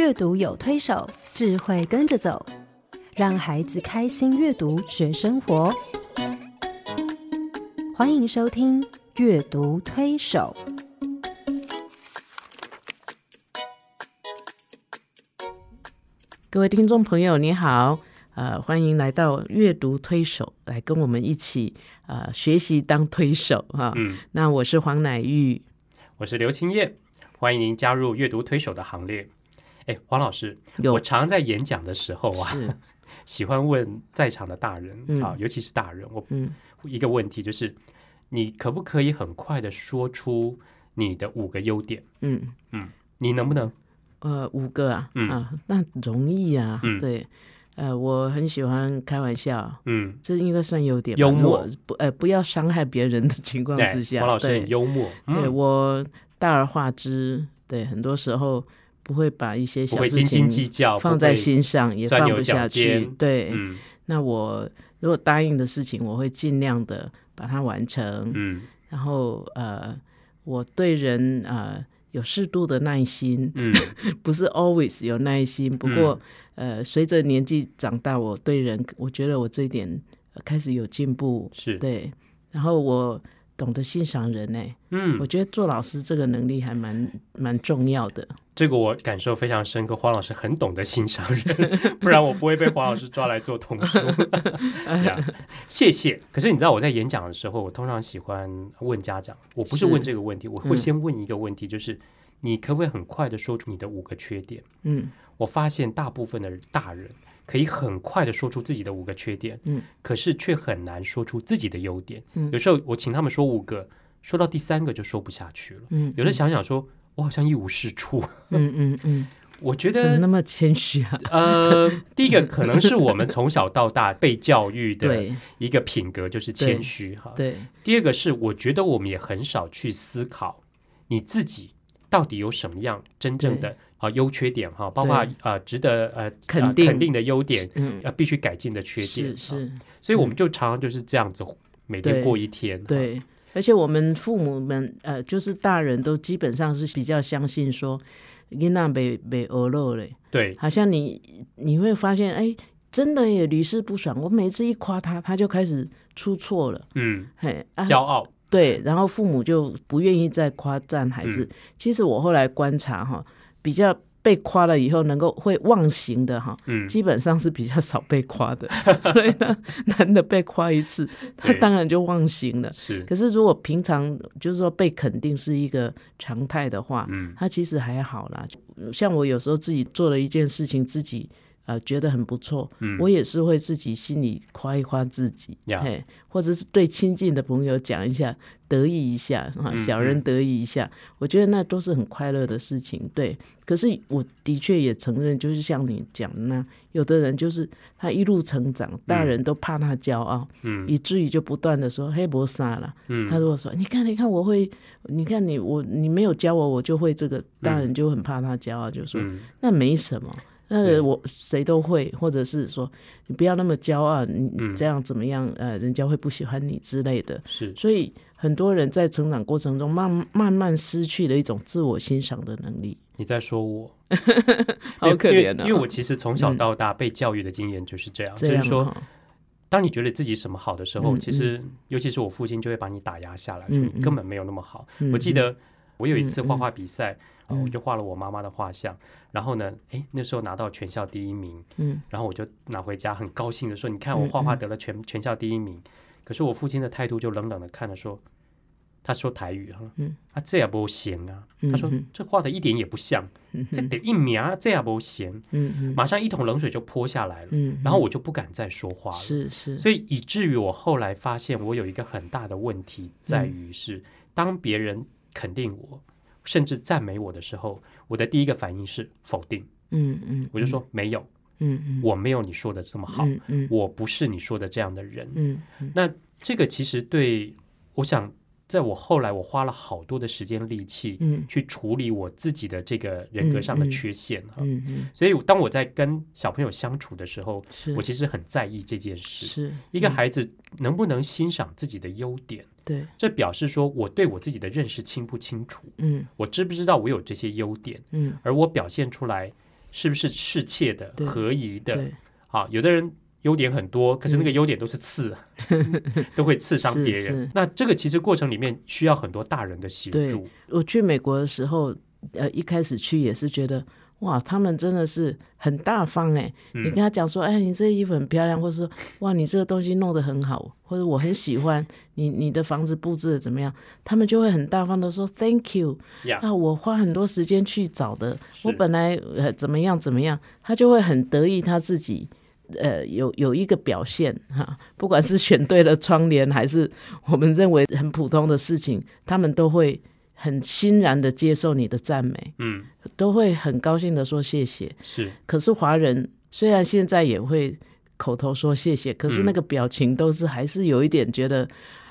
阅读有推手，智慧跟着走，让孩子开心阅读学生活。欢迎收听《阅读推手》。各位听众朋友，你好，呃，欢迎来到阅读推手，来跟我们一起呃学习当推手哈。嗯，那我是黄乃玉，我是刘青燕，欢迎您加入阅读推手的行列。哎，黄老师，我常在演讲的时候啊，喜欢问在场的大人、嗯啊，尤其是大人，我嗯一个问题就是，你可不可以很快的说出你的五个优点？嗯嗯你能不能？呃五个啊、嗯啊，那容易啊，嗯对，呃，我很喜欢开玩笑，嗯，这应该算优点吧，幽默不呃不要伤害别人的情况之对，下，黄老师对很幽默，对嗯，我大而化之，对，很多时候不会把一些小事情斤计较，放在，心上，也放不下去。对，嗯那我如果答应的事情，我会尽量的把它完成。嗯然后呃，我对人呃有适度的耐心，嗯，不是 always 有耐心。不过、呃，随着年纪长大，我对人，我觉得我这一点、呃开始有进步。是，对，然后我懂得欣赏人呢、嗯我，觉得做老师这个能力还蛮蛮重要的。这个我感受非常深刻，黄老师很懂得欣赏人，不然我不会被黄老师抓来做童书。呀谢谢。可是你知道我在演讲的时候，我通常喜欢问家长，我不是是问这个问题，我会嗯先问一个问题，就是你可不可以很快的说出你的五个缺点？嗯我发现大部分的大人可以很快的说出自己的五个缺点，嗯，可是却很难说出自己的优点。嗯有时候我请他们说五个，说到第三个就说不下去了。嗯，有的想想说，我好像一无是处。嗯嗯嗯，我觉怎么得那么谦虚啊？呃，第一个可能是我们从小到大被教育的一个品格，就是谦虚哈。对，第二个是，我觉得我们也很少去思考你自己到底有什么样真正的啊优缺点哈，包括对呃值得呃呃肯定肯定的优点，嗯，呃必须改进的缺点。哈是是，所以我们就常常就是这样子，每天对过一天。哈，对。而且我们父母们，呃，就是大人都基本上是比较相信说，囡仔被被鹅肉嘞，对，好像你你会发现，哎，真的也屡试不爽。我每次一夸他，他就开始出错了，嗯，嘿，啊，骄傲，对，然后父母就不愿意再夸赞孩子。嗯其实我后来观察哈，比较被夸了以后能够会忘形的哈，嗯，基本上是比较少被夸的。所以呢，难得被夸一次，他当然就忘形了。是，可是如果平常就是说被肯定是一个常态的话，嗯他其实还好啦。像我有时候自己做了一件事情，自己呃觉得很不错，嗯我也是会自己心里夸一夸自己，呀嘿，或者是对亲近的朋友讲一下，得意一下啊，嗯小人得意一下，我觉得那都是很快乐的事情。对，可是我的确也承认，就是像你讲的那，有的人就是他一路成长，大人都怕他骄傲，嗯以至于就不断的说黑博傻了。嗯他如果说：“你看，你看，我会，你看你我你没有教我，我就会这个。”大人就很怕他骄傲，就说：“嗯那没什么，那个我谁都会，或者是说你不要那么骄傲，你这样怎么样？呃，人家会不喜欢你之类的。”是，所以很多人在成长过程中慢慢慢失去了一种自我欣赏的能力，你在说我。好可怜啊！因为因为我其实从小到大被教育的经验就是这样，就是说，哈当你觉得自己什么好的时候，嗯其实尤其是我父亲就会把你打压下来，嗯说你根本没有那么好。嗯我记得我有一次画画比赛，嗯啊我就画了我妈妈的画像，然后呢，哎，那时候拿到全校第一名，嗯然后我就拿回家，很高兴的说：“你看我画画得了全全校第一名。”可是我父亲的态度就冷冷的看着说。他说台语哈，嗯啊，这也不行啊。他说这画的一点也不像，嗯这得一名啊，这也不行。嗯嗯马上一桶冷水就泼下来了，嗯，然后我就不敢再说话了。是是，所以以至于我后来发现，我有一个很大的问题在于是，当别人肯定我，甚至赞美我的时候，我的第一个反应是否定，嗯嗯，我就说没有，嗯嗯，我没有你说的这么好，嗯嗯。我不是你说的这样的人。嗯嗯。那这个其实对我想，在我后来我花了好多的时间力气嗯。去处理我自己的这个人格上的缺陷哈。嗯嗯，所以当我在跟小朋友相处的时候，是。我其实很在意这件事。是一个嗯。孩子能不能欣赏自己的优点，对，这表示说我对我自己的认识清不清楚，嗯我知不知道我有这些优点，嗯而我表现出来是不是适切的、合宜的？对，啊，有的人优点很多，可是那个优点都是刺，都会刺伤别人是。那这个其实过程里面需要很多大人的协助。我去美国的时候，呃，一开始去也是觉得。哇，他们真的是很大方哎！嗯你跟他讲说，哎，你这衣服很漂亮，或者说，哇，你这个东西弄得很好，或者我很喜欢你，你的房子布置的怎么样？他们就会很大方的说 Thank you 呀啊，我花很多时间去找的，我本来呃怎么样怎么样，他就会很得意他自己。呃，有有一个表现哈，不管是选对了窗帘，还是我们认为很普通的事情，他们都会很欣然的接受你的赞美，嗯，都会很高兴的说谢谢。是可是华人虽然现在也会口头说谢谢，可是嗯那个表情都是还是有一点觉得，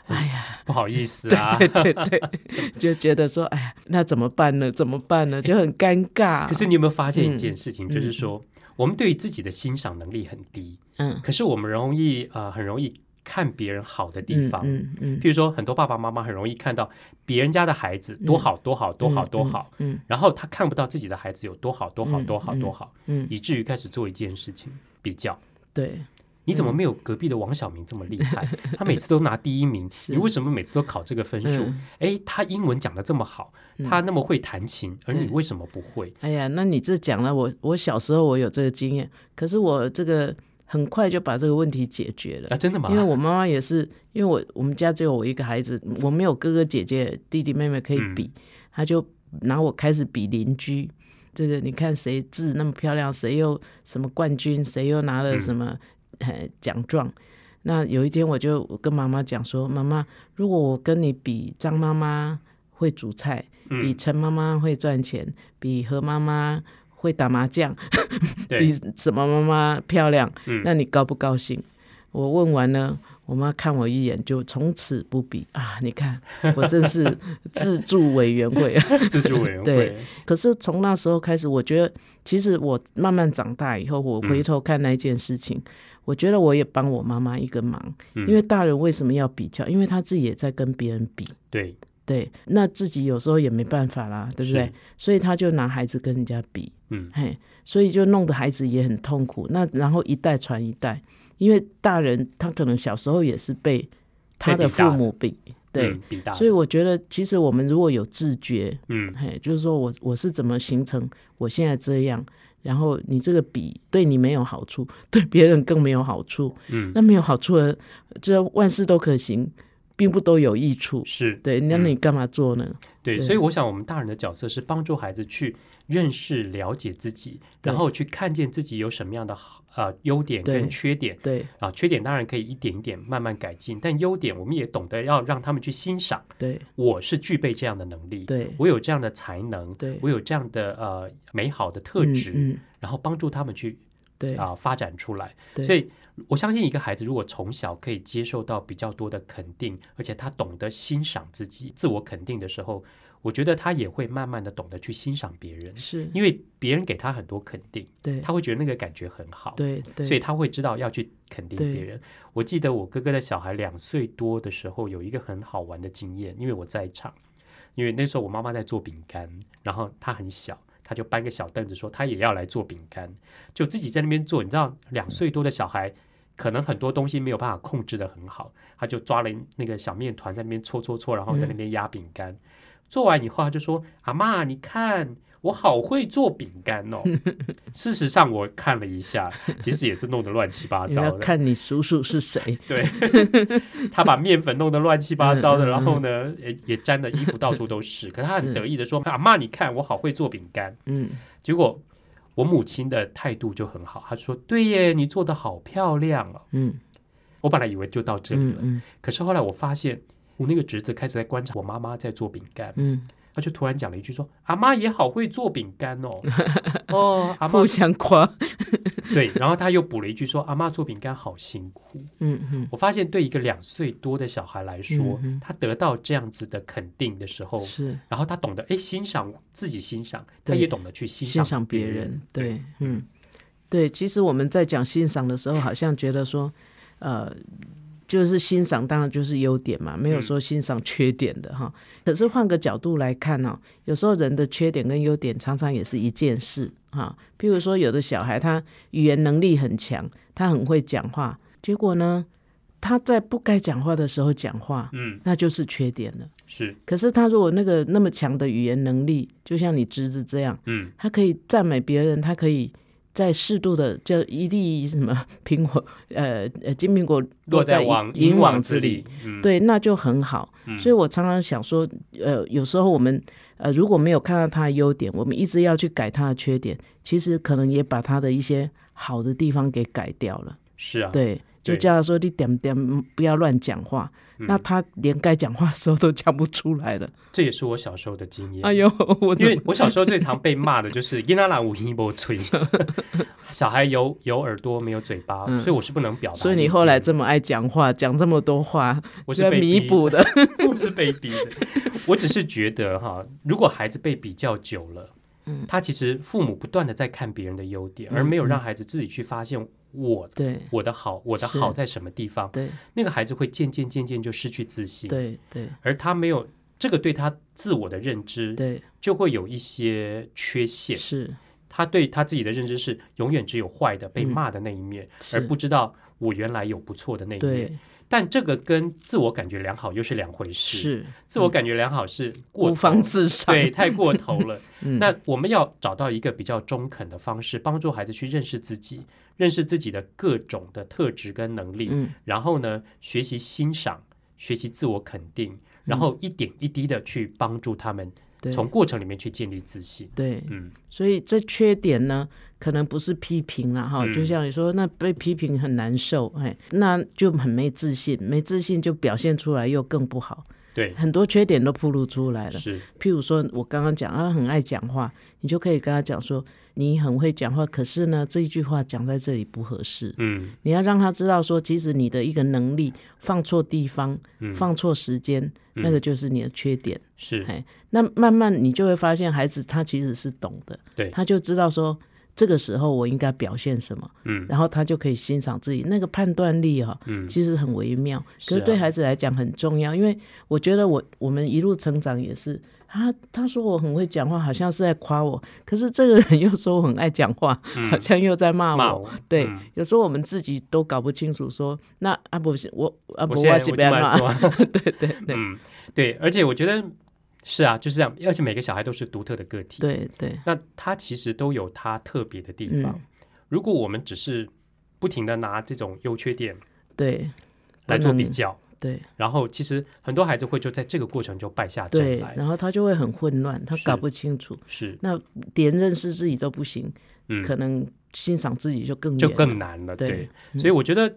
哎呀，不好意思啊。对对对，就觉得说，哎呀，那怎么办呢？怎么办呢？就很尴尬。可是你有没有发现一嗯件事情，就是说我们对于自己的欣赏能力很低，嗯可是我们容易呃很容易看别人好的地嗯方。嗯嗯，譬如说，很多爸爸妈妈很容易看到别人家的孩子多好多好多好多好，嗯然后他看不到自己的孩子有多好多好嗯多好嗯多好，嗯，以至于开始做一件事情比较。对，你怎么没有隔壁的王小明这么厉 害？他每次都拿第一名，是你为什么每次都考这个分数？嗯诶，他英文讲的这么好，他那么会弹琴，而你为什么不会？哎呀，那你这讲了，我我小时候我有这个经验，可是我这个很快就把这个问题解决了。啊，真的吗？因为我妈妈也是，因为我我们家只有我一个孩子，我没有哥哥姐姐、弟弟妹妹可以嗯比，她就拿我开始比邻居。这个你看谁字那么漂亮，谁又什么冠军，谁又拿了什么、呃奖状。那有一天我就跟妈妈讲说：“妈妈，如果我跟你比张妈妈会煮菜，比嗯，陈妈妈会赚钱，比何妈妈会打麻将，比，什么妈妈漂亮，嗯那你高不高兴？我问完了，我妈看我一眼，就从此不比啊！你看，我真是 自助委员会啊。自助委员 会对，可是从那时候开始，我觉得其实我慢慢长大以后，我回头看那件事情，我觉得我也帮我妈妈一个忙，嗯因为大人为什么要比较？因为他自己也在跟别人比。对，对，那自己有时候也没办法啦，对不对？所以他就拿孩子跟人家比，嗯，嘿，所以就弄得孩子也很痛苦。那然后一代传一代，因为大人他可能小时候也是被他的父母比，对，嗯，比大，所以我觉得其实我们如果有自觉，嗯，嘿，就是说我我是怎么形成我现在这样，然后你这个比对你没有好处，对别人更没有好处，嗯，那没有好处的，这万事都可行，并不都有益处。是对，那嗯你干嘛做呢？对，对所以我想我们大人的角色是帮助孩子去认识、了解自己，然后去看见自己有什么样的好呃优点跟缺点。对。啊。缺点当然可以一点一点慢慢改进，但优点我们也懂得要让他们去欣赏。对。我是具备这样的能力，对。我有这样的才能，对。我有这样的呃美好的特质，嗯，嗯。然后帮助他们去对。啊、发展出来。对。所以我相信一个孩子如果从小可以接受到比较多的肯定，而且他懂得欣赏自己、自我肯定的时候，我觉得他也会慢慢的懂得去欣赏别人，是，因为别人给他很多肯定，对他会觉得那个感觉很好。对对，所以他会知道要去肯定别人。我记得我哥哥的小孩两岁多的时候，有一个很好玩的经验，因为我在场，因为那时候我妈妈在做饼干，然后他很小，他就搬个小凳子说他也要来做饼干，就自己在那边做。你知道，两岁多的小孩。可能很多东西没有办法控制的很好，他就抓了那个小面团在那边搓搓搓，然后在那边压饼干。做完以后，他就说：“阿妈，你看我好会做饼干哦。”事实上，我看了一下，其实也是弄得乱七八糟的。看你叔叔是谁，对，他把面粉弄得乱七八糟的，然后呢，也也沾的衣服到处都是。可是他很得意的说：“阿妈，你看我好会做饼干。嗯，”结果我母亲的态度就很好，她说：“对耶，你做的好漂亮哦。嗯”我本来以为就到这里了，嗯嗯可是后来我发现，我那个侄子开始在观察我妈妈在做饼干，嗯，他就突然讲了一句说：“阿妈也好会做饼干哦。”哦，阿妈互相夸，对，然后他又补了一句说：“阿妈做饼干好辛苦。嗯嗯”我发现对一个两岁多的小孩来说，嗯他得到这样子的肯定的时候，是然后他懂得哎欣赏自己欣赏，他也懂得去欣欣赏别别人，对，嗯，对。其实我们在讲欣赏的时候，好像觉得说，呃，就是欣赏，当然就是优点嘛，没有说欣赏缺点的哈。可是换个角度来看呢，有时候人的缺点跟优点常常也是一件事哈。譬如说，有的小孩他语言能力很强，他很会讲话，结果呢，他在不该讲话的时候讲话，嗯，那就是缺点了。是，可是他如果那个那么强的语言能力，就像你侄子这样，嗯，他可以赞美别人，他可以在适度的就一粒什么 苹果，呃呃金苹果落在银网银网网之里。对，那就很好。嗯。所以我常常想说，呃，有时候我们呃如果没有看到他的优点，我们一直要去改他的缺点，其实可能也把他的一些好的地方给改掉了。是啊，对，就叫他说你点点嗯不要乱讲话，嗯那他连该讲话的时候都讲不出来了。这也是我小时候的经验。哎呦，我因为我小时候最常被骂的就是“伊那拉无音波吹”，小孩有有耳朵没有嘴巴，嗯所以我是不能表达。所以你后来这么爱讲话，讲这么多话，我是被逼弥补的。我是被逼的。我只是觉得哈，如果孩子被比较久了，嗯他其实父母不断的在看别人的优点，嗯而没有让孩子自己去发现我对我的好，我的好在什么地方。对那个孩子会渐渐渐渐就失去自信，，对对而他没有这个对他自我的认知，对，就会有一些缺陷。是他对他自己的认知是永远只有坏的、被嗯骂的那一面，是而不知道我原来有不错的那一面。对但这个跟自我感觉良好又是两回事。是自我感觉良好是过孤头芳自赏。对，太过头了。嗯那我们要找到一个比较中肯的方式，帮助孩子去认识自己，认识自己的各种的特质跟能力，嗯然后呢，学习欣赏，学习自我肯定，然后一点一滴的去帮助他们从过程里面去建立自信。对，嗯，所以这缺点呢，可能不是批评了，哈，嗯。就像你说，那被批评很难受，哎，那就很没自信，没自信就表现出来又更不好，对，很多缺点都暴露出来了。是，譬如说，我刚刚讲他很爱讲话，你就可以跟他讲说，你很会讲话，可是呢，这一句话讲在这里不合适。嗯。你要让他知道说，其实你的一个能力放错地方，嗯，放错时间，嗯。那个就是你的缺点。是，哎，那慢慢你就会发现，孩子他其实是懂的，对。他就知道说这个时候我应该表现什么，嗯。然后他就可以欣赏自己那个判断力哈、嗯，其实很微妙，可是对孩子来讲很重要，因为我觉得我我们一路成长也是。他他说我很会讲话，好像是在夸我，可是这个人又说我很爱讲话，好像又在骂我。嗯骂我，对，嗯。有时候我们自己都搞不清楚说那啊不是我啊不我是我就别骂，对对对、嗯，对，而且我觉得是啊，就是这样，而且每个小孩都是独特的个体，对对，那他其实都有他特别的地方。嗯。如果我们只是不停的拿这种优缺点对。来做比较，对。然后其实很多孩子会就在这个过程就败下阵，来。然后他就会很混乱，他搞不清楚，是，那连认识自己都不行，嗯，可能欣赏自己就更就更难了。对，对，嗯。所以我觉得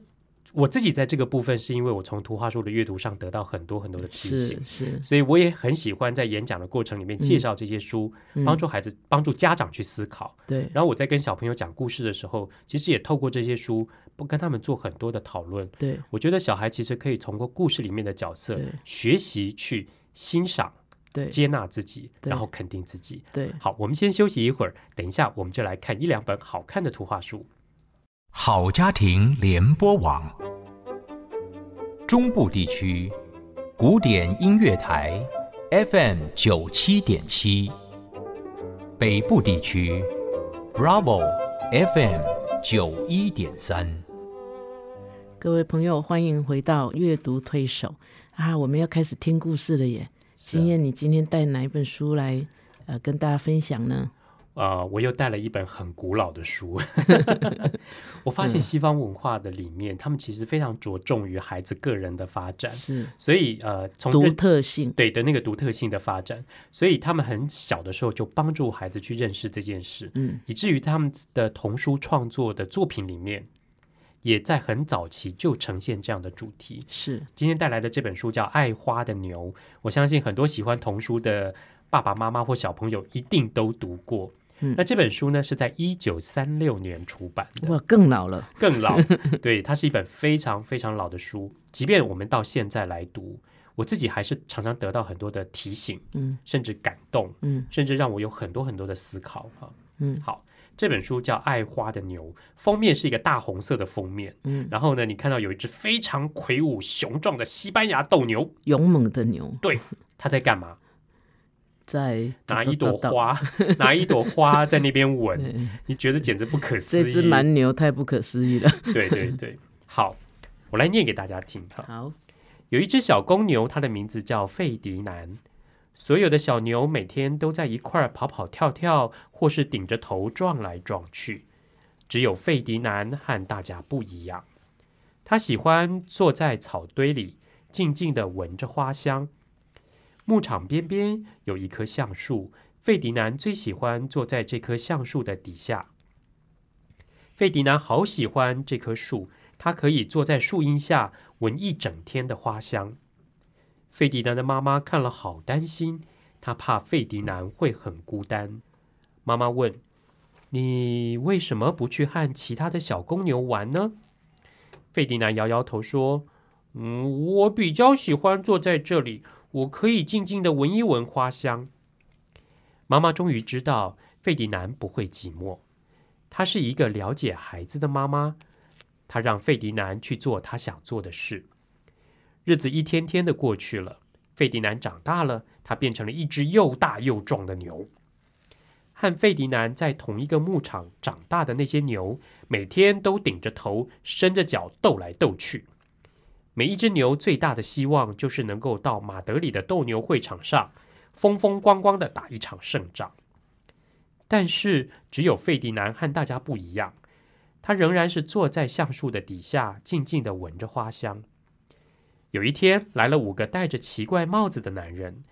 我自己在这个部分，是因为我从图画书的阅读上得到很多很多的提醒。是所以我也很喜欢在演讲的过程里面介绍这些书，嗯帮助孩子、帮助家长去思考。对然后我在跟小朋友讲故事的时候，其实也透过这些书，不跟他们做很多的讨论。对我觉得小孩其实可以通过故事里面的角色学习去欣赏、对接纳自己，然后肯定自己。对，好，我们先休息一会儿，等一下我们就来看一两本好看的图画书。好家庭联播网，中部地区古典音乐台 FM 九七点七，北部地区 Bravo FM 九一点三。各位朋友，欢迎回到阅读推手啊！我们要开始听故事了耶。是啊今燕，你今天带哪一本书来呃跟大家分享呢？呃，我又带了一本很古老的书。我发嗯。现西方文化的里面，他们其实非常着重于孩子个人的发展，是。所以呃，从独特性，对的那个独特性的发展，所以他们很小的时候就帮助孩子去认识这件事，嗯。以至于他们的童书创作的作品里面，也在很早期就呈现这样的主题。是。今天带来的这本书叫《爱花的牛》，我相信很多喜欢童书的爸爸妈妈或小朋友一定都读过。嗯。那这本书呢是在一九三六年出版的，哇，更老了，更老。对，它是一本非常非常老的书，即便我们到现在来读，我自己还是常常得到很多的提醒，嗯。甚至感动，嗯。甚至让我有很多很多的思考啊。嗯。好，这本书叫《爱花的牛》，封面是一个大红色的封面。嗯，然后呢，你看到有一只非常魁梧雄壮的西班牙斗牛，勇猛的牛。对它在干嘛？在拿一朵，花，拿一朵花在那边闻，你觉得简直不可思议。这只蛮牛太不可思议了。对对对，好，我来念给大家听哈。好，有一只小公牛，它的名字叫费迪南。所有的小牛每天都在一块儿跑跑跳跳，或是顶着头撞来撞去。只有费迪南和大家不一样，他喜欢坐在草堆里，静静地闻着花香。牧场边边有一棵橡树，费迪南最喜欢坐在这棵橡树的底下。费迪南好喜欢这棵树，他可以坐在树荫下闻一整天的花香。费迪南的妈妈看了好担心，她怕费迪南会很孤单。妈妈问：“你为什么不去和其他的小公牛玩呢？”费迪南摇摇头说：“嗯，我比较喜欢坐在这里，我可以静静的闻一闻花香。”妈妈终于知道费迪南不会寂寞，她是一个了解孩子的妈妈。她让费迪南去做他想做的事。日子一天天的过去了，费迪南长大了，他变成了一只又大又壮的牛。和费迪南在同一个牧场长大的那些牛，每天都顶着头、伸着脚斗来斗去。每一只牛最大的希望就是能够到马德里的斗牛会场上，风风光光的打一场胜仗。但是，只有费迪南和大家不一样，他仍然是坐在橡树的底下，静静的闻着花香。有一天，来了五个戴着奇怪帽子的男人，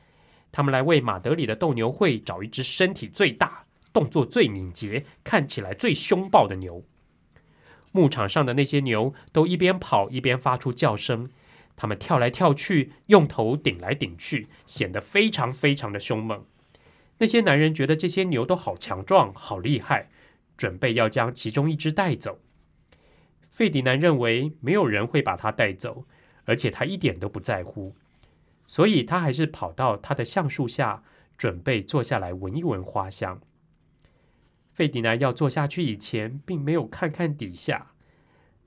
他们来为马德里的斗牛会找一只身体最大、动作最敏捷、看起来最凶暴的牛。牧场上的那些牛都一边跑一边发出叫声，它们跳来跳去，用头顶来顶去，显得非常非常的凶猛。那些男人觉得这些牛都好强壮、好厉害，准备要将其中一只带走。费迪南认为没有人会把它带走。而且他一点都不在乎，所以他还是跑到他的橡树下，准备坐下来闻一闻花香。费迪南要坐下去以前，并没有看看底下。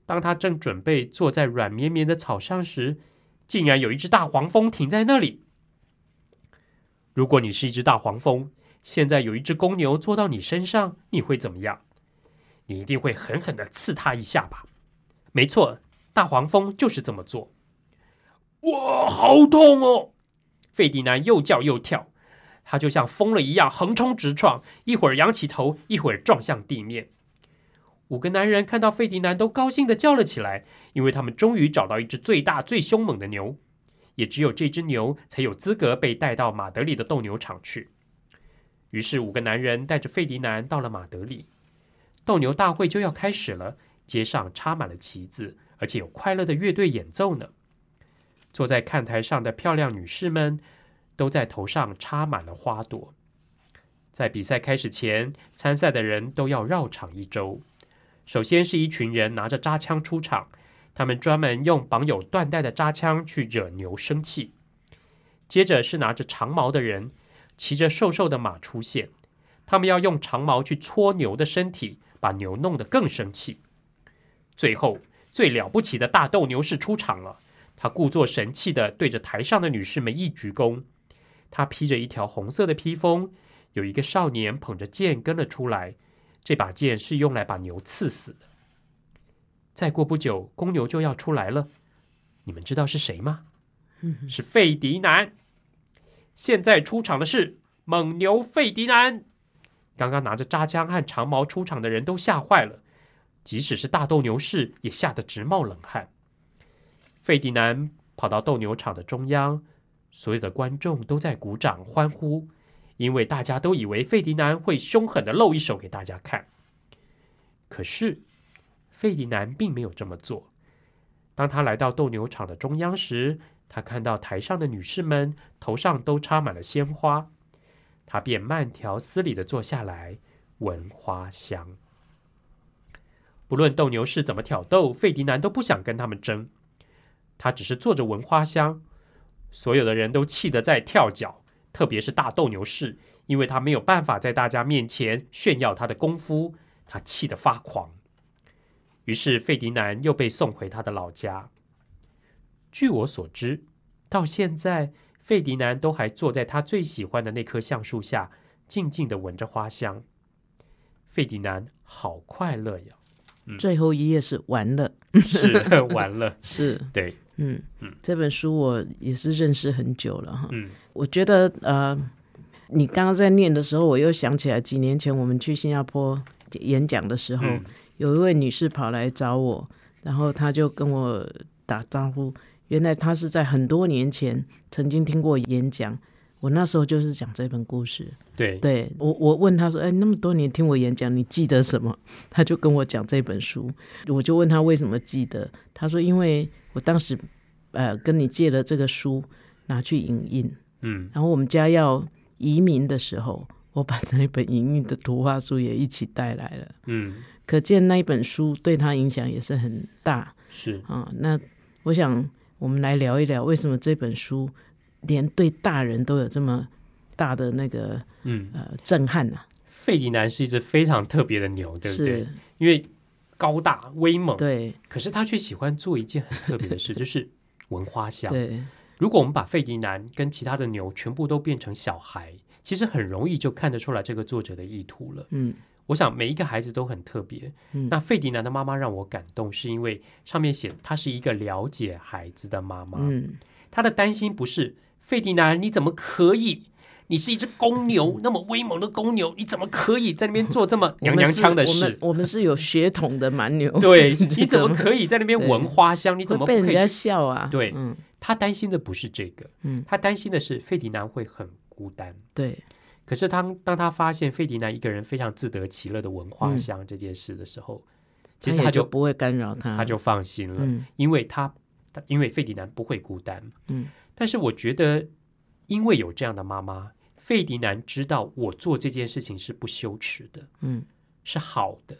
当他正准备坐在软绵绵的草上时，竟然有一只大黄蜂停在那里。如果你是一只大黄蜂，现在有一只公牛坐到你身上，你会怎么样？你一定会狠狠的刺它一下吧？没错，大黄蜂就是这么做。哇，好痛哦！费迪南又叫又跳，他就像疯了一样横冲直撞，一会儿仰起头，一会儿撞向地面。五个男人看到费迪南，都高兴的叫了起来，因为他们终于找到一只最大、最凶猛的牛，也只有这只牛才有资格被带到马德里的斗牛场去。于是，五个男人带着费迪南到了马德里，斗牛大会就要开始了，街上插满了旗子，而且有快乐的乐队演奏呢。坐在看台上的漂亮女士们，都在头上插满了花朵。在比赛开始前，参赛的人都要绕场一周。首先是一群人拿着扎枪出场，他们专门用绑有缎带的扎枪去惹牛生气。接着是拿着长矛的人，骑着瘦瘦的马出现，他们要用长矛去戳牛的身体，把牛弄得更生气。最后，最了不起的大斗牛士出场了。他故作神气的对着台上的女士们一鞠躬。他披着一条红色的披风，有一个少年捧着剑跟了出来。这把剑是用来把牛刺死的。再过不久，公牛就要出来了。你们知道是谁吗？是费迪南。现在出场的是猛牛费迪南。刚刚拿着扎枪和长矛出场的人都吓坏了，即使是大斗牛士也吓得直冒冷汗。费迪南跑到斗牛场的中央，所有的观众都在鼓掌欢呼，因为大家都以为费迪南会凶狠的露一手给大家看。可是，费迪南并没有这么做。当他来到斗牛场的中央时，他看到台上的女士们头上都插满了鲜花，他便慢条斯理的坐下来闻花香。不论斗牛士怎么挑逗，费迪南都不想跟他们争。他只是坐着闻花香，所有的人都气得在跳脚，特别是大斗牛士，因为他没有办法在大家面前炫耀他的功夫，他气得发狂。于是费迪南又被送回他的老家。据我所知，到现在费迪南都还坐在他最喜欢的那棵橡树下，静静的闻着花香。费迪南好快乐呀！最后一页是完了，是 完了，是对，嗯嗯这本书我也是认识很久了哈。嗯我觉得呃，你刚刚在念的时候，我又想起来几年前我们去新加坡演讲的时候，嗯有一位女士跑来找我，然后她就跟我打招呼。原来她是在很多年前曾经听过演讲，我那时候就是讲这本故事。对，对我，我问她说：“哎，那么多年听我演讲，你记得什么？”她就跟我讲这本书。我就问她为什么记得，她说：“因为我当时呃跟你借了这个书，拿去影印，嗯。然后我们家要移民的时候，我把那本影印的图画书也一起带来了。嗯，可见那一本书对他影响也是很大。是，啊。那我想我们来聊一聊，为什么这本书连对大人都有这么大的那个嗯，呃震撼呢、费迪南是一只非常特别的牛，对不对？，因为高大威猛，对可是他却喜欢做一件很特别的事，就是闻花香。对，如果我们把费迪南跟其他的牛全部都变成小孩，其实很容易就看得出来这个作者的意图了。嗯我想每一个孩子都很特别。嗯那费迪南的妈妈让我感动，是因为上面写她是一个了解孩子的妈妈。嗯她的担心不是费迪南你怎么可以？你是一只公牛，那么威猛的公牛，你怎么可以在那边做这么 娘娘腔的我们是我事们？我们是有血统的蛮牛，对，你你怎么可以在那边闻花香？你怎么被人家可以？笑啊？对嗯他担心的不是这个，嗯，他担心的是费迪南会很孤单。对，可是当当他发现费迪南一个人非常自得其乐的闻花嗯香这件事的时候，其实他就不会干扰他，他就放心了，嗯因为他他因为费迪南不会孤单。嗯但是我觉得，因为有这样的妈妈，费迪南知道我做这件事情是不羞耻的，嗯。是好的。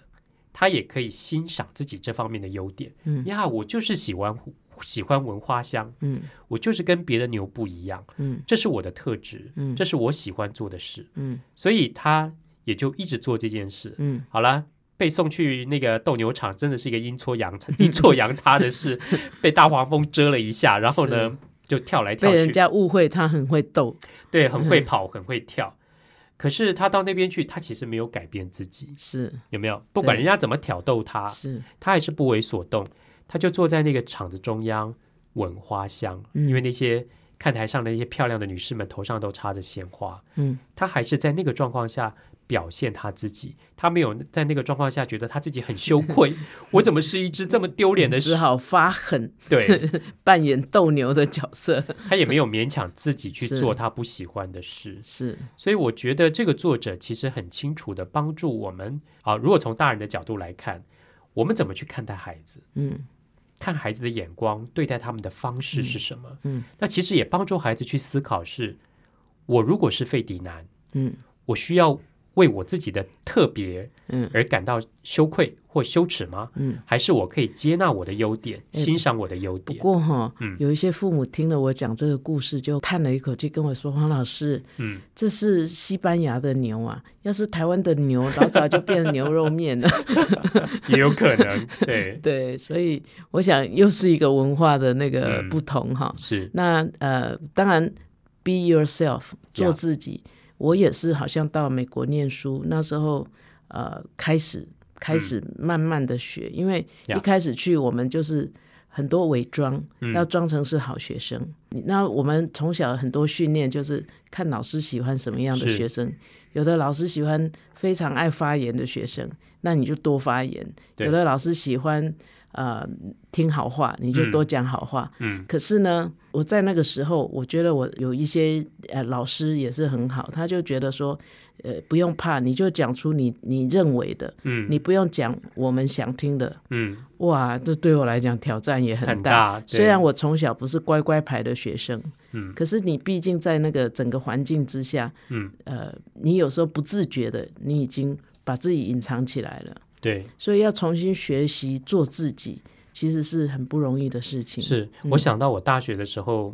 他也可以欣赏自己这方面的优点。嗯。呀，我就是喜欢喜欢闻花香，嗯。我就是跟别的牛不一样，嗯。这是我的特质，嗯。这是我喜欢做的事，嗯。所以他也就一直做这件事。嗯。好了，被送去那个斗牛场，真的是一个阴错阳差、阴错阳差的事，被大黄蜂蛰了一下，然后呢就跳来跳去。被人，家误会他很会斗，对，很会跑，很会跳。可是他到那边去，他其实没有改变自己，是。有没有？不管人家怎么挑逗他，是，他还是不为所动，他就坐在那个场子中央闻花香，嗯。因为那些看台上的那些漂亮的女士们头上都插着鲜花，嗯。他还是在那个状况下表现他自己，他没有在那个状况下觉得他自己很羞愧，我怎么是一只这么丢脸的 只好发狠对。扮演斗牛的角色，他也没有勉强自己去做他不喜欢的事，是。所以我觉得这个作者其实很清楚的帮助我们啊，如果从大人的角度来看，我们怎么去看待孩子，嗯。看孩子的眼光，对待他们的方式是什么？嗯。那其实也帮助孩子去思考是：我如果是费迪南，嗯。我需要为我自己的特别嗯而感到羞愧或羞耻吗？嗯。还是我可以接纳我的优点，哎欣赏我的优点不点？过哈，嗯有一些父母听了我讲这个故事，就叹了一口气，跟我说：“黄老师，嗯，这是西班牙的牛啊！要是台湾的牛，老早就变成牛肉面了。也有可能，对”，对，所以我想又是一个文化的那个嗯不同哈。是，那呃，当然，be yourself，做自己。我也是，好像到美国念书那时候，呃，开始开始慢慢的学，因为一开始去我们就是很多伪装，嗯。要装成是好学生。那我们从小很多训练就是看老师喜欢什么样的学生，有的老师喜欢非常爱发言的学生，那你就多发言；有的老师喜欢呃听好话，你就多讲好话。嗯。可是呢，我在那个时候，我觉得我有一些呃老师也是很好，他就觉得说，呃，不用怕，你就讲出你你认为的，嗯。你不用讲我们想听的。嗯，哇，这对我来讲挑战也很很大虽然我从小不是乖乖牌的学生，嗯。可是你毕竟在那个整个环境之下，嗯，呃，你有时候不自觉的，你已经把自己隐藏起来了，对，所以要重新学习做自己，其实是很不容易的事情。是我想到我大学的时候，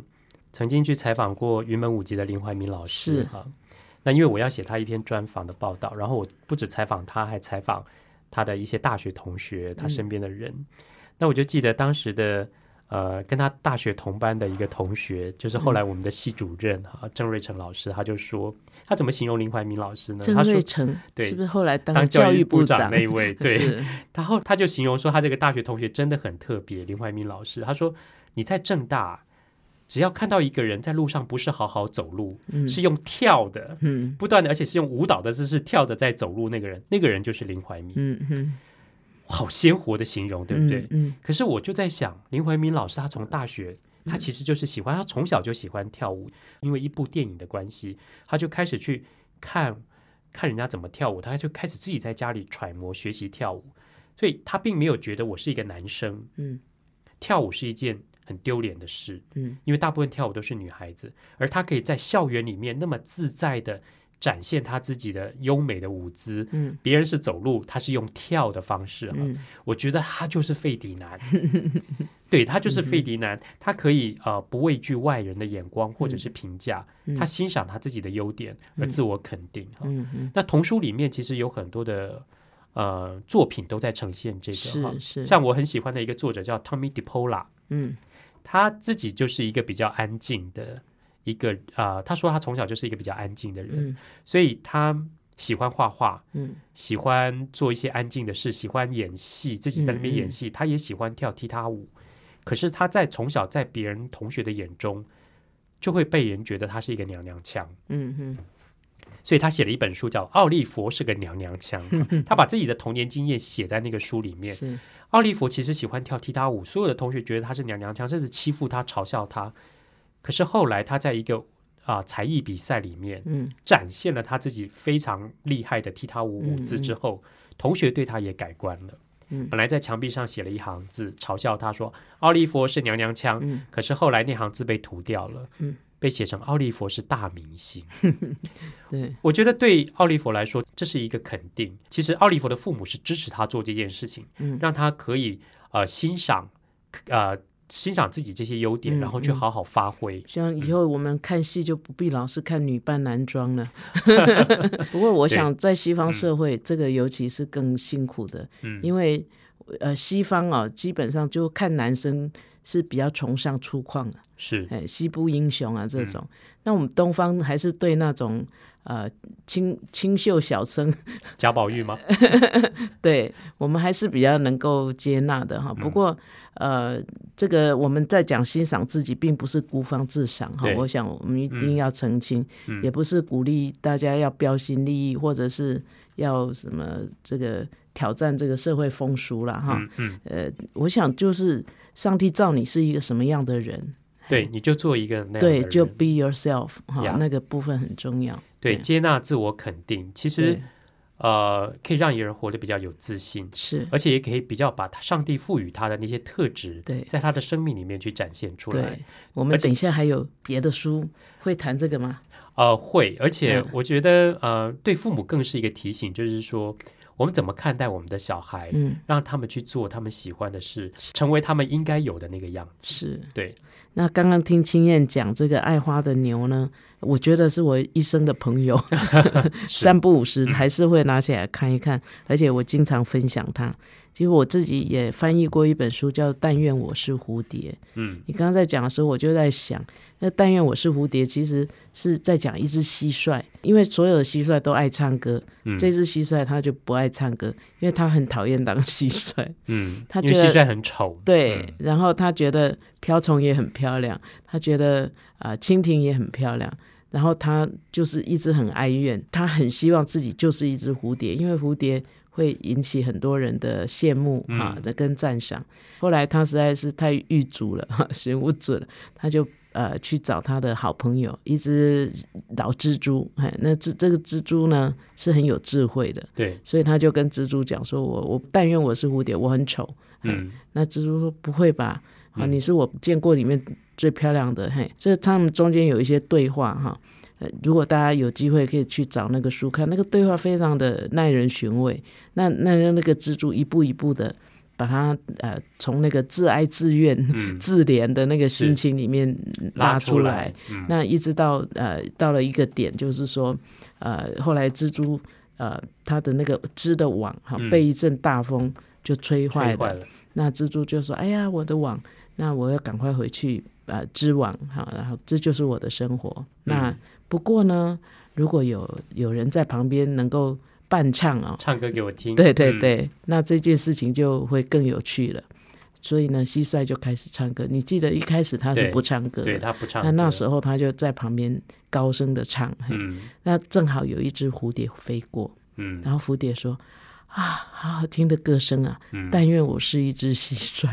曾经去采访过云门舞集的林怀民老师是哈。那因为我要写他一篇专访的报道，然后我不止采访他，还采访他的一些大学同学，他嗯身边的人。那我就记得当时的呃，跟他大学同班的一个同学，就是后来我们的系主任哈、郑瑞成老师，他就说他怎么形容林怀民老师呢？郑他说瑞成对是不是后来当当教育部长长？那一位，对，是。然后他就形容说，他这个大学同学真的很特别，林怀民老师。他说你在正大，只要看到一个人在路上不是好好走路，嗯。是用跳的，嗯。不断的，而且是用舞蹈的姿势跳着在走路，那个人，那个人就是林怀民，嗯嗯，好鲜活的形容，对不对？嗯可是我就在想，林怀民老师他从大学，嗯他其实就是喜欢，他从小就喜欢跳舞，因为一部电影的关系，他就开始去看看人家怎么跳舞，他就开始自己在家里揣摩学习跳舞，所以他并没有觉得我是一个男生，嗯。跳舞是一件很丢脸的事，嗯。因为大部分跳舞都是女孩子，而他可以在校园里面那么自在的展现他自己的优美的舞姿。嗯。别人是走路，他是用跳的方式哈、嗯。我觉得他就是费迪南，对他就是费迪南，他可以呃不畏惧外人的眼光或者是评价，嗯。他欣赏他自己的优点而自我肯定哈、那童书里面其实有很多的呃作品都在呈现这个哈。是，是，像我很喜欢的一个作者叫 Tommy DePola，嗯。他自己就是一个比较安静的一个啊、他说他从小就是一个比较安静的人，嗯所以他喜欢画画，嗯喜欢做一些安静的事，喜欢演戏，自己在那边演戏，他也喜欢跳踢踏舞。可是他在从小在别人同学的眼中，就会被人觉得他是一个娘娘腔，嗯嗯所以他写了一本书叫《奥利佛是个娘娘腔》，他把自己的童年经验写在那个书里面。奥利佛其实喜欢跳踢踏舞，所有的同学觉得他是娘娘腔，甚至欺负他、嘲笑他。可是后来他在一个啊、才艺比赛里面，嗯展现了他自己非常厉害的踢踏舞舞姿之后，同学对他也改观了。嗯本来在墙壁上写了一行字，嘲笑他说奥利佛是娘娘腔，嗯可是后来那行字被涂掉了，嗯被写成奥利佛是大明星。对我觉得对奥利佛来说，这是一个肯定。其实奥利佛的父母是支持他做这件事情，嗯让他可以呃欣赏呃欣赏自己这些优点，嗯然后去嗯好好发挥。像以后我们看戏就不必老是看女扮男装了。不过我想在西方社会，这个尤其是更辛苦的，嗯，因为呃西方啊，基本上就看男生是比较崇尚粗犷的，是哎，西部英雄啊这嗯种。那我们东方还是对那种呃清清秀小生，贾宝玉吗？对我们还是比较能够接纳的哈。不过呃，这个我们在讲欣赏自己，并不是孤芳自赏哈。我想我们一定要澄清，嗯。也不是鼓励大家要标新立异，或者是要什么这个挑战这个社会风俗了哈。嗯嗯，呃，我想就是上帝造你是一个什么样的人，对，你就做一个那样的对，就 be yourself 哈那个部分很重要。对，对接纳自我肯定，其实对呃，可以让一个人活得比较有自信，是，而且也可以比较把他上帝赋予他的那些特质，对在他的生命里面去展现出来。。我们等一下还有别的书会谈这个吗？呃，会，而且嗯我觉得呃，对父母更是一个提醒，就是说我们怎么看待我们的小孩，嗯，让他们去做他们喜欢的事，成为他们应该有的那个样子。是。对，那刚刚听青燕讲这个爱花的牛呢，我觉得是我一生的朋友，三不五时还是会拿起来看一看，而且我经常分享它。其实我自己也翻译过一本书，叫《但愿我是蝴蝶》。嗯你刚刚在讲的时候，我就在想，那“但愿我是蝴蝶”其实是在讲一只蟋蟀，因为所有的蟋蟀都爱唱歌，嗯这只蟋蟀它就不爱唱歌，因为它很讨厌当蟋蟀。嗯，它觉得因为蟋蟀很丑，对，嗯然后他觉得瓢虫也很漂亮，他觉得啊、呃蜻蜓也很漂亮，然后他就是一直很哀怨，他很希望自己就是一只蝴蝶，因为蝴蝶会引起很多人的羡慕嗯哈的跟赞赏。后来他实在是太狱卒了，哈，行不准了，他就。呃，去找他的好朋友一只老蜘蛛，哎，那蜘这个蜘蛛呢是很有智慧的，对，所以他就跟蜘蛛讲说：“我我但愿我是蝴蝶，我很丑，嗯那蜘蛛说：“不会吧？啊，嗯你是我见过里面最漂亮的。”嘿，这他们中间有一些对话哈。呃，如果大家有机会可以去找那个书看，那个对话非常的耐人寻味。那那那个蜘蛛一步一步的把它呃从那个自哀自怨、嗯，自怜的那个心情里面拉拉出来，嗯那一直到呃到了一个点，就是说呃后来蜘蛛呃，它的那个织的网哈嗯被一阵大风就吹坏了。吹坏了，那蜘蛛就说：“哎呀，我的网，那我要赶快回去呃织网哈，然后这就是我的生活。那嗯不过呢，如果有有人在旁边能够伴唱哦，唱歌给我听。对对嗯，对，那这件事情就会更有趣了。所以呢，蟋蟀就开始唱歌。你记得一开始他是不唱歌对的，他不唱歌。那那时候他就在旁边高声的唱。嘿嗯那正好有一只蝴蝶飞过，嗯然后蝴蝶说：“啊，好好听的歌声啊！嗯，但愿我是一只蟋蟀。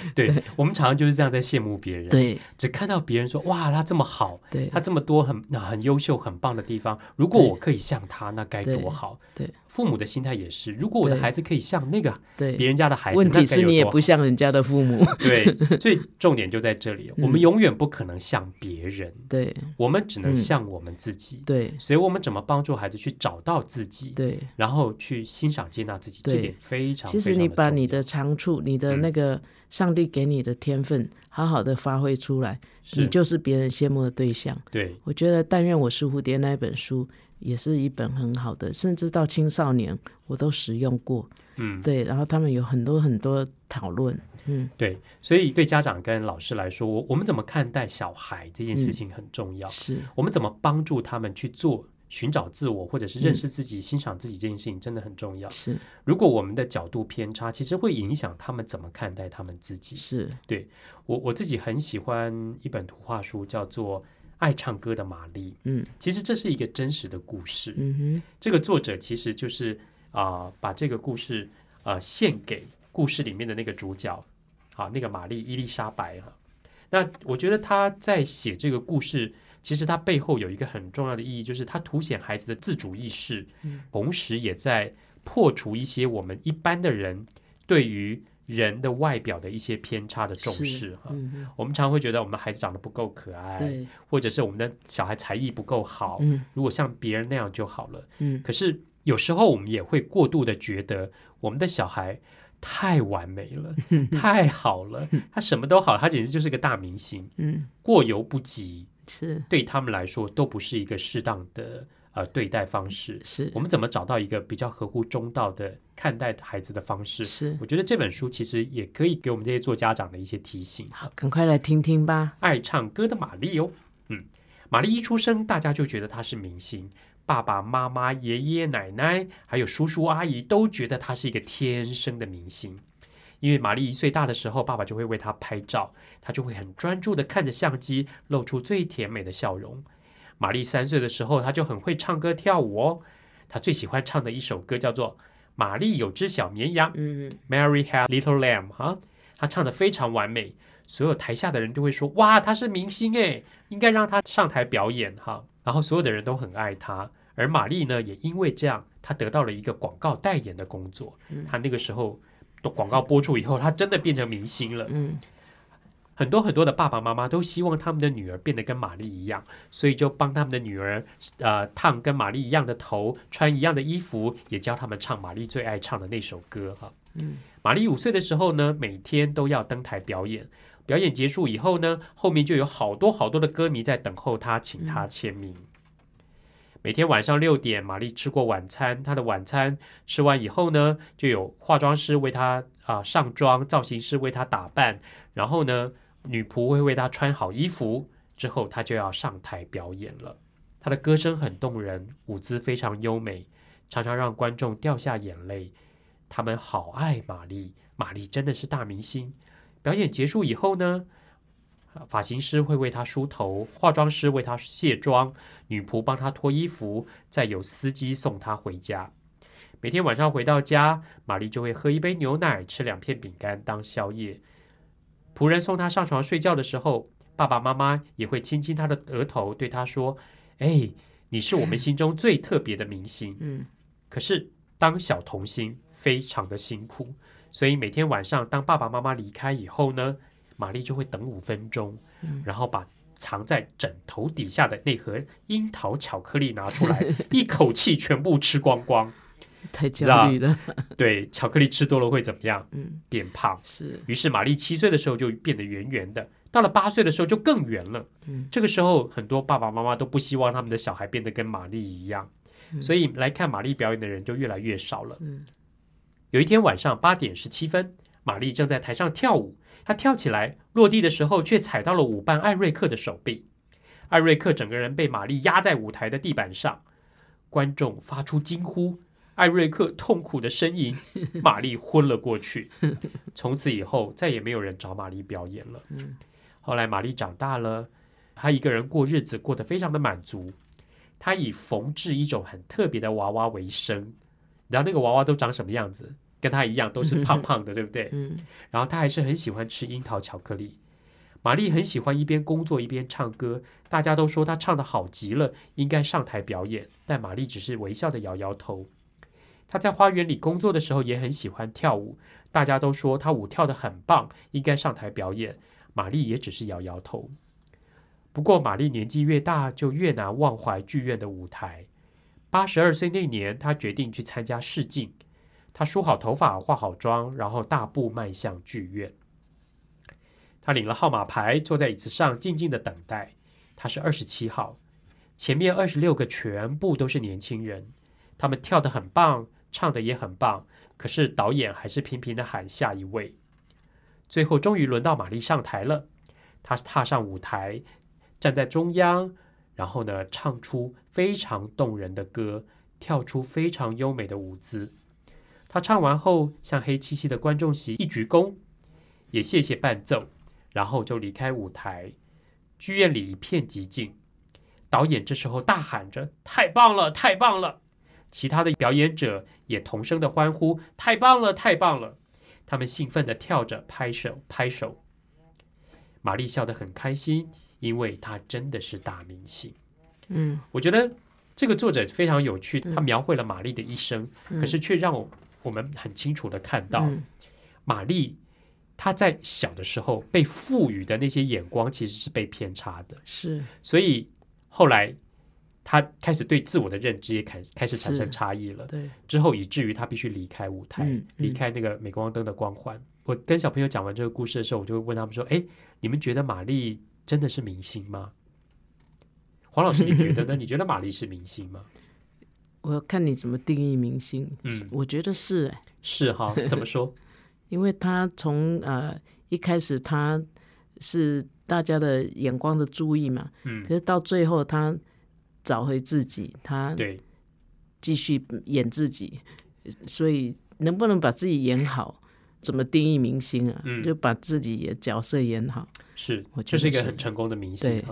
对我们常常就是这样在羡慕别人，，对。只看到别人说哇他这么好，对。他这么多很很优秀很棒的地方，如果我可以像他，那该多好。对，父母的心态也是，如果我的孩子可以像那个对。别，人家的孩子，问题是你也不像人家的父母。对，所以重点就在这里，我们嗯永远不可能像别人，对。我们只能嗯。像我们自己。对。所以，我们怎么帮助孩子去找到自己，对，然后去欣赏、接纳自己，这点非常。其实你把你的长处、你的嗯。那个上帝给你的天分，好好的发挥出来，你就是别人羡慕的对象。对，我觉得《但愿我是蝴蝶》那本书也是一本很好的，甚至到青少年我都使用过。嗯，对，然后他们有很多很多讨论。嗯，对，所以对家长跟老师来说，我我们怎么看待小孩这件事嗯情很重要。是我们怎么帮助他们去做寻找自我，或者是认嗯识自己、欣赏自己这件事情，真的很重要。是如果我们的角度偏差，其实会影响他们怎么看待他们自己。是对，我我自己很喜欢一本图画书，叫做《爱唱歌的玛丽》。嗯其实这是一个真实的故事。嗯哼，这个作者其实就是啊、把这个故事啊、献给故事里面的那个主角，啊，那个玛丽伊丽莎白哈。那我觉得他在写这个故事，其实它背后有一个很重要的意义，就是它凸显孩子的自主意识，嗯同时也在破除一些我们一般的人对于人的外表的一些偏差的重视哈。嗯，我们常会觉得我们孩子长得不够可爱，或者是我们的小孩才艺不够好，嗯如果像别人那样就好了。嗯可是有时候我们也会过度的觉得我们的小孩太完美了，太好了，他什么都好，他简直就是个大明星。嗯，过犹不及，是对他们来说都不是一个适当的呃对待方式。是我们怎么找到一个比较合乎中道的看待孩子的方式？是，我觉得这本书其实也可以给我们这些做家长的一些提醒。好，赶快来听听吧。爱唱歌的玛丽哦。嗯，玛丽一出生，大家就觉得她是明星，爸爸妈妈、爷爷奶奶还有叔叔阿姨都觉得她是一个天生的明星。因为玛丽一岁大的时候，爸爸就会为她拍照，她就会很专注的看着相机，露出最甜美的笑容。玛丽三岁的时候，她就很会唱歌跳舞哦。她最喜欢唱的一首歌叫做《玛丽有只小绵羊》。嗯 Mary had little lamb 哈，她唱的非常完美，所有台下的人就会说哇，她是明星诶，应该让她上台表演哈。然后所有的人都很爱她，而玛丽呢，也因为这样，她得到了一个广告代言的工作。她那个时候的广告播出以后，他真的变成明星了。嗯很多很多的爸爸妈妈都希望他们的女儿变得跟玛丽一样，所以就帮他们的女儿呃烫跟玛丽一样的头，穿一样的衣服，也教他们唱玛丽最爱唱的那首歌哈。嗯，玛丽五岁的时候呢，每天都要登台表演。表演结束以后呢，后面就有好多好多的歌迷在等候他，请他签名。每天晚上六点，玛丽吃过晚餐，她的晚餐吃完以后呢，就有化妆师为她啊、上妆，造型师为她打扮，然后呢，女仆会为她穿好衣服，之后她就要上台表演了。她的歌声很动人，舞姿非常优美，常常让观众掉下眼泪。他们好爱玛丽，玛丽真的是大明星。表演结束以后呢，发型师会为她梳头，化妆师为她卸妆，女仆帮她脱衣服，再有司机送她回家。每天晚上回到家，玛丽就会喝一杯牛奶，吃两片饼干当宵夜。仆人送她上床睡觉的时候，爸爸妈妈也会亲亲她的额头，对她说：“哎，你是我们心中最特别的明星。”嗯可是当小童星非常的辛苦，所以每天晚上当爸爸妈妈离开以后呢，玛丽就会等五分钟，嗯然后把藏在枕头底下的那盒樱桃巧克力拿出来，一口气全部吃光光。太焦虑了。对，巧克力吃多了会怎么样？嗯，变胖。是于是玛丽七岁的时候就变得圆圆的，到了八岁的时候就更圆了。嗯这个时候很多爸爸妈妈都不希望他们的小孩变得跟玛丽一样，所以来看玛丽表演的人就越来越少了。嗯有一天晚上八点十七分，玛丽正在台上跳舞，她跳起来落地的时候，却踩到了舞伴艾瑞克的手臂。艾瑞克整个人被玛丽压在舞台的地板上，观众发出惊呼，艾瑞克痛苦的呻吟，玛丽昏了过去。从此以后，再也没有人找玛丽表演了。后来玛丽长大了，她一个人过日子，过得非常的满足。她以缝制一种很特别的娃娃为生。你知道那个娃娃都长什么样子？跟他一样，都是 胖胖的，对不对？嗯然后他还是很喜欢吃樱桃巧克力。玛丽很喜欢一边工作一边唱歌，大家都说她唱的好极了，应该上台表演。但玛丽只是微笑的摇摇头。她在花园里工作的时候也很喜欢跳舞，大家都说她舞跳的很棒，应该上台表演。玛丽也只是摇摇头。不过玛丽年纪越大，就越难忘怀剧院的舞台。八十二岁那年，她决定去参加试镜。她梳好头发，化好妆，然后大步迈向剧院。她领了号码牌，坐在椅子上，静静的等待。她是二十七号，前面二十六个全部都是年轻人，他们跳得很棒，唱得也很棒，可是导演还是频频的喊下一位。最后终于轮到玛丽上台了，她踏上舞台，站在中央，然后呢，唱出非常动人的歌，跳出非常优美的舞姿。她唱完后，向黑漆漆的观众席一鞠躬，也谢谢伴奏，然后就离开舞台。剧院里一片寂静，导演这时候大喊着：“太棒了，太棒了！”其他的表演者也同声的欢呼：“太棒了，太棒了！”他们兴奋地跳着，拍手拍手。玛丽笑得很开心，因为她真的是大明星。嗯我觉得这个作者非常有趣，嗯他描绘了玛丽的一生，嗯可是却让我我们很清楚的看到，嗯玛丽她在小的时候被赋予的那些眼光其实是被偏差的，是所以后来她开始对自我的认知也开开始产生差异了。对之后以至于她必须离开舞台，嗯嗯离开那个镁光灯的光环。我跟小朋友讲完这个故事的时候，我就会问他们说：“哎，你们觉得玛丽真的是明星吗？”黄老师，你觉得呢？你觉得玛丽是明星吗？我要看你怎么定义明星。嗯我觉得是、欸，是哈，怎么说？因为他从呃一开始他是大家的眼光的注意嘛，嗯可，是到最后他找回自己，他对，继续演自己，所以能不能把自己演好，怎么定义明星啊？嗯就把自己也角色演好。是，我就是一个很成功的明星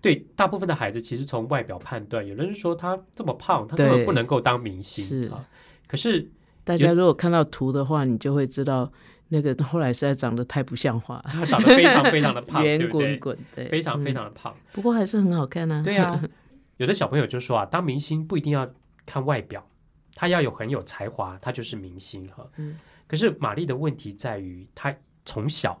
对大部分的孩子其实从外表判断，有人说他这么胖，他根本不能够当明星是啊。可是，大家如果看到图的话，你就会知道那个 后来实在长得太不像话，他长得非常非常的胖，圆滚？滚，对，非常非嗯常的胖。不过还是很好看啊。对啊，有的小朋友就说啊，当明星不一定要看外表，他要有很有才华，他就是明星哈。嗯可是玛丽的问题在于，她从小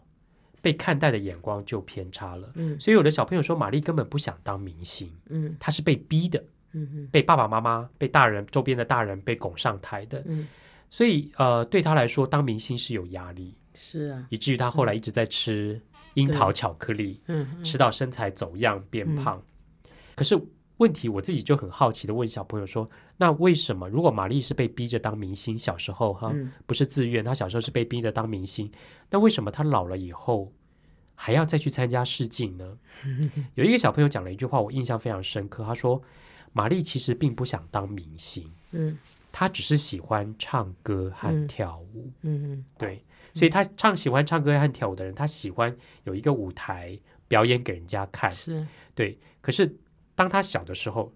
被看待的眼光就偏差了。嗯。所以有的小朋友说，玛丽根本不想当明星，嗯。她是被逼的，嗯嗯被爸爸妈妈、被大人周边的大人被拱上台的。嗯，所以呃，对她来说，当明星是有压力，是啊，以至于她后来一直在吃樱桃巧克力，嗯嗯。吃到身材走样变胖。可是问题我自己就很好奇的问小朋友说：那为什么如果玛丽是被逼着当明星，小时候哈、嗯不是自愿，她小时候是被逼着当明星，那为什么她老了以后还要再去参加试镜呢？有一个小朋友讲了一句话，我印象非常深刻，他说：玛丽其实并不想当明星，嗯她只是喜欢唱歌和嗯跳舞。嗯嗯对，所以她唱喜欢唱歌和跳舞的人，她喜欢有一个舞台表演给人家看。是对，可是当他小的时候，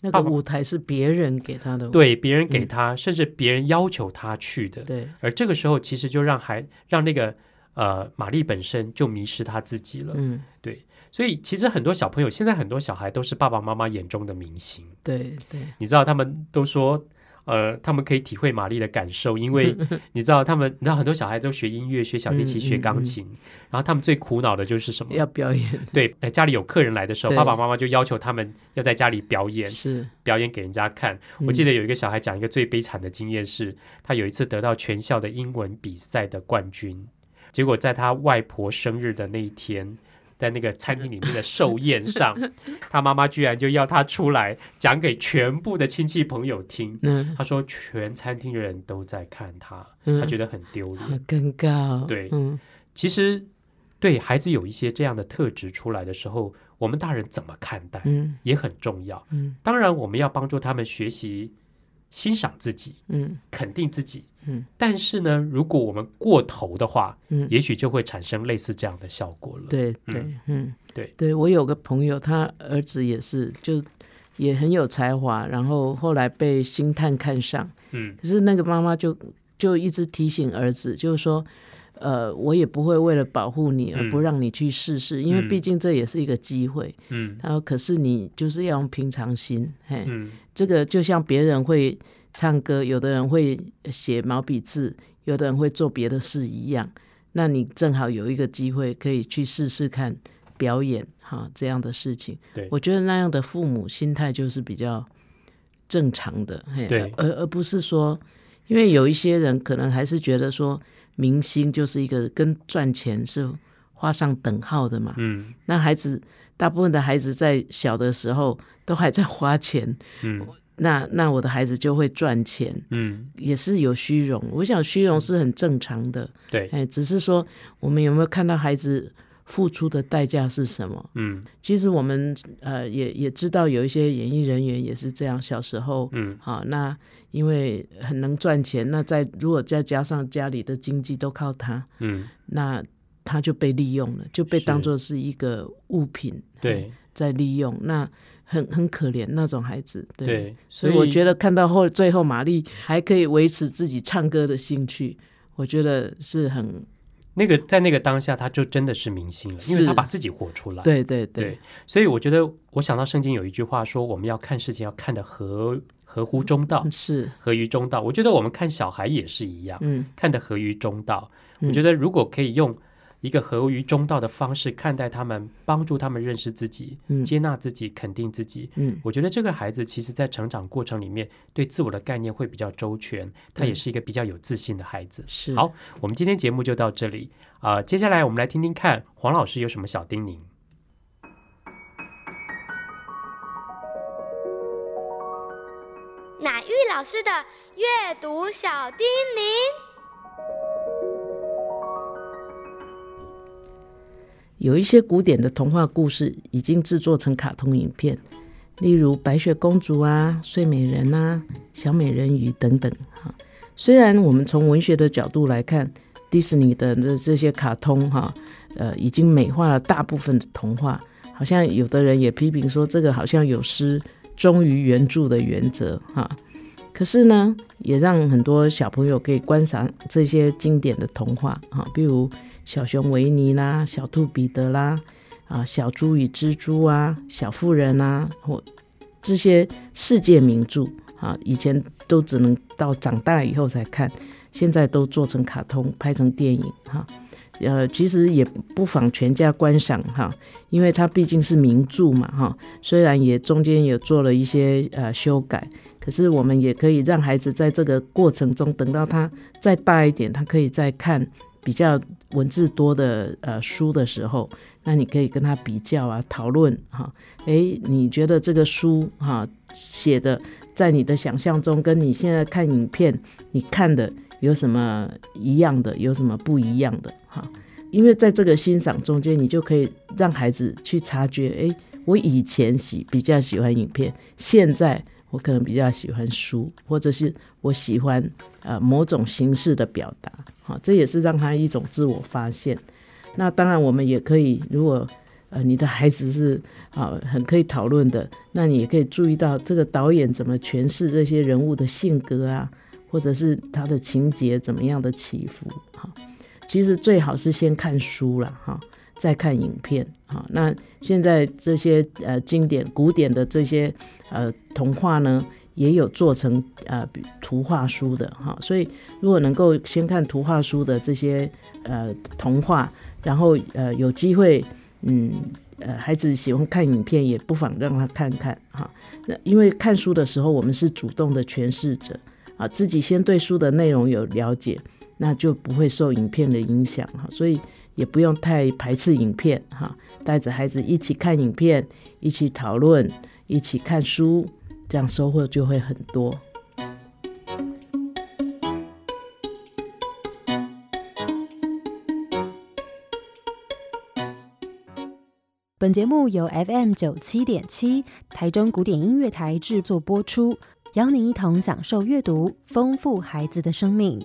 那个舞台是别人给他的，对别人给嗯他，甚至别人要求他去的，对而这个时候其实就让孩让那个呃玛丽本身就迷失他自己了。嗯对所以其实很多小朋友，现在很多小孩都是爸爸妈妈眼中的明星。对对，你知道他们都说。呃，他们可以体会玛丽的感受，因为 你知道他们，你知道很多小孩都学音乐、学小提琴、学钢琴，然后他们最苦恼的就是什么？要表演。对，呃家里有客人来的时候，爸爸妈妈就要求他们要在家里表演，是，表演给人家看。我记得得有一个小孩讲一个最悲惨的经验是，他有一次得到全校的英文比赛的冠军，结果在他外婆生日的那一天，在那个餐厅里面的寿宴上，他妈妈居然就要他出来讲给全部的亲戚朋友听。嗯。他说全餐厅的人都在看他，嗯。他觉得很丢脸。好尴尬哦，对。嗯。其实对孩子有一些这样的特质出来的时候，我们大人怎么看待嗯。也很重要。嗯。当然，我们要帮助他们学习欣赏自己，嗯。肯定自己。嗯，但是呢，如果我们过头的话，嗯，也许就会产生类似这样的效果了。，对嗯。对，嗯，对。对，我有个朋友，他儿子也是，就也很有才华，然后后来被星探看上，嗯。可是那个妈妈就就一直提醒儿子，就是说，呃，我也不会为了保护你而不嗯。让你去试试，因为嗯。毕竟这也是一个机会。嗯。他说，可是你就是要用平常心，嘿，嗯。这个就像别人会唱歌，有的人会写毛笔字，有的人会做别的事一样。那你正好有一个机会可以去试试看表演哈这样的事情。对。我觉得那样的父母心态就是比较正常的，嘿，对。而而不是说，因为有一些人可能还是觉得说明星就是一个跟赚钱是画上等号的嘛。嗯。那孩子大部分的孩子在小的时候都还在花钱，嗯。那那我的孩子就会赚钱，嗯，也是有虚荣。我想虚荣是很正常的，对，哎，只是说我们有没有看到孩子付出的代价是什么？嗯。其实我们呃也也知道有一些演艺人员也是这样，小时候嗯。好、那因为很能赚钱，那再如果再加上家里的经济都靠他，嗯，那他就被利用了，就被当做是一个物品，对。在利用，那很很可怜那种孩子，对。对，所以我觉得得看到后最后，玛丽还可以维持自己唱歌的兴趣，我觉得是很那个在那个当下，他就真的是明星了，因为他把自己活出来。对对对，所以我觉得我想到圣经有一句话说，我们要看事情要看的合合乎中道，是合于中道。我觉得我们看小孩也是一样，嗯看的合于中道。嗯我觉得如果可以用一个合于中道的方式看待他们，帮助他们认识自己、嗯接纳自己、肯定自己。嗯我觉得这个孩子其实在成长过程里面对自我的概念会比较周全，他也是一个比较有自信的孩子。是好，我们今天节目就到这里啊、接下来我们来听听看黄老师有什么小叮咛。乃玉老师的阅读小叮咛。有一些古典的童话故事已经制作成卡通影片，例如白雪公主啊、睡美人啊、小美人鱼等等哈。虽然我们从文学的角度来看，迪士尼的这这些卡通哈，呃，已经美化了大部分的童话，好像有的人也批评说这个好像有失忠于原著的原则哈。可是呢，也让很多小朋友可以观赏这些经典的童话哈，比如小熊维尼啦、小兔彼得啦、啊小猪与蜘蛛啊、小妇人啊，或这些世界名著啊，以前都只能到长大以后才看，现在都做成卡通，拍成电影哈。呃，其实也不妨全家观赏哈，因为它毕竟是名著嘛哈。虽然也中间也做了一些呃修改，可是我们也可以让孩子在这个过程中，等到他再大一点，他可以再看比较文字多的呃书的时候，那你可以跟他比较啊，讨论哈。诶，你觉得这个书哈写的，在你的想象中，跟你现在看影片你看的有什么一样的，有什么不一样的哈？因为在这个欣赏中间，你就可以让孩子去察觉，诶，我以前喜比较喜欢影片，现在我可能比较喜欢书，或者是我喜欢呃某种形式的表达，好，这也是让他一种自我发现。那当然，我们也可以，如果呃你的孩子是啊很可以讨论的，那你也可以注意到这个导演怎么诠释这些人物的性格啊，或者是他的情节怎么样的起伏，哈。其实最好是先看书了哈，再看影片哈。那现在这些呃经典古典的这些呃童话呢，也有做成呃图画书的哈。所以如果能够先看图画书的这些呃童话，然后呃有机会嗯呃孩子喜欢看影片，也不妨让他看看哈。那因为看书的时候，我们是主动的诠释者啊，自己先对书的内容有了解。那就不会受影片的影响哈，所以也不用太排斥影片哈。带着孩子一起看影片，一起讨论，一起看书，这样收获就会很多。本节目由 FM 九七点七台中古典音乐台制作播出，邀您一同享受阅读，丰富孩子的生命。